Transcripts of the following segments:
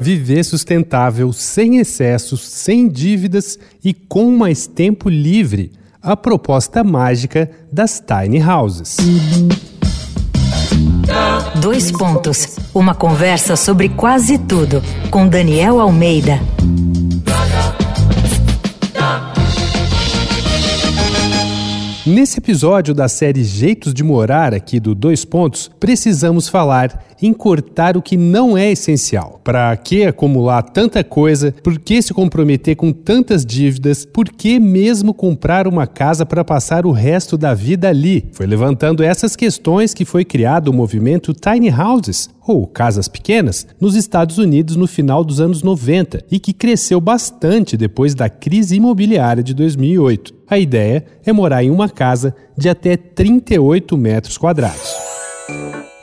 Viver sustentável, sem excessos, sem dívidas e com mais tempo livre. A proposta mágica das tiny houses. Dois pontos. Uma conversa sobre quase tudo com Daniel Almeida. Nesse episódio da série Jeitos de Morar aqui do Dois Pontos, precisamos falar em cortar o que não é essencial. Para que acumular tanta coisa? Por que se comprometer com tantas dívidas? Por que mesmo comprar uma casa para passar o resto da vida ali? Foi levantando essas questões que foi criado o movimento Tiny Houses, ou casas pequenas, nos Estados Unidos no final dos anos 90 e que cresceu bastante depois da crise imobiliária de 2008. A ideia é morar em uma casa de até 38 metros quadrados.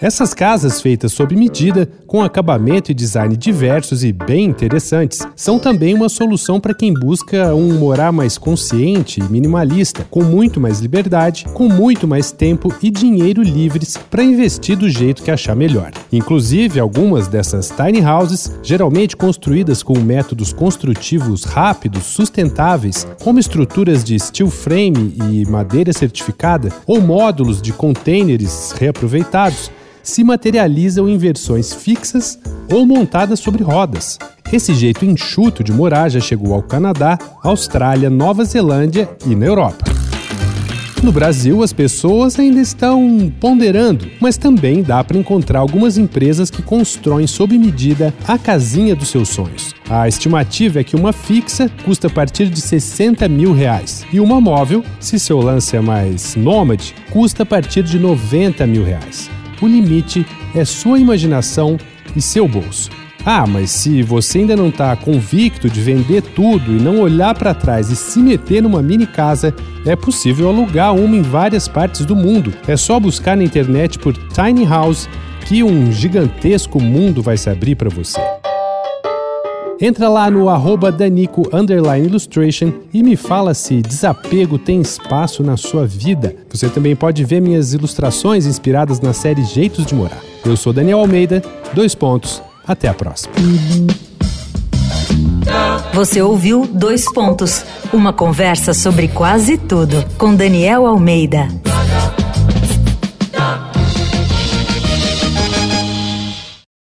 Essas casas feitas sob medida, com acabamento e design diversos e bem interessantes, são também uma solução para quem busca um morar mais consciente e minimalista, com muito mais liberdade, com muito mais tempo e dinheiro livres para investir do jeito que achar melhor. Inclusive, algumas dessas tiny houses, geralmente construídas com métodos construtivos rápidos, sustentáveis, como estruturas de steel frame e madeira certificada, ou módulos de containers reaproveitados, se materializam em versões fixas ou montadas sobre rodas. Esse jeito enxuto de morar já chegou ao Canadá, Austrália, Nova Zelândia e na Europa. No Brasil, as pessoas ainda estão ponderando, mas também dá para encontrar algumas empresas que constroem sob medida a casinha dos seus sonhos. A estimativa é que uma fixa custa a partir de 60 mil reais e uma móvel, se seu lance é mais nômade, custa a partir de 90 mil reais. O limite é sua imaginação e seu bolso. Ah, mas se você ainda não está convicto de vender tudo e não olhar para trás e se meter numa mini casa, é possível alugar uma em várias partes do mundo. É só buscar na internet por Tiny House que um gigantesco mundo vai se abrir para você. Entra lá no arroba Danico Illustration e me fala se desapego tem espaço na sua vida. Você também pode ver minhas ilustrações inspiradas na série Jeitos de Morar. Eu sou Daniel Almeida, dois pontos, até a próxima. Você ouviu Dois Pontos, uma conversa sobre quase tudo com Daniel Almeida.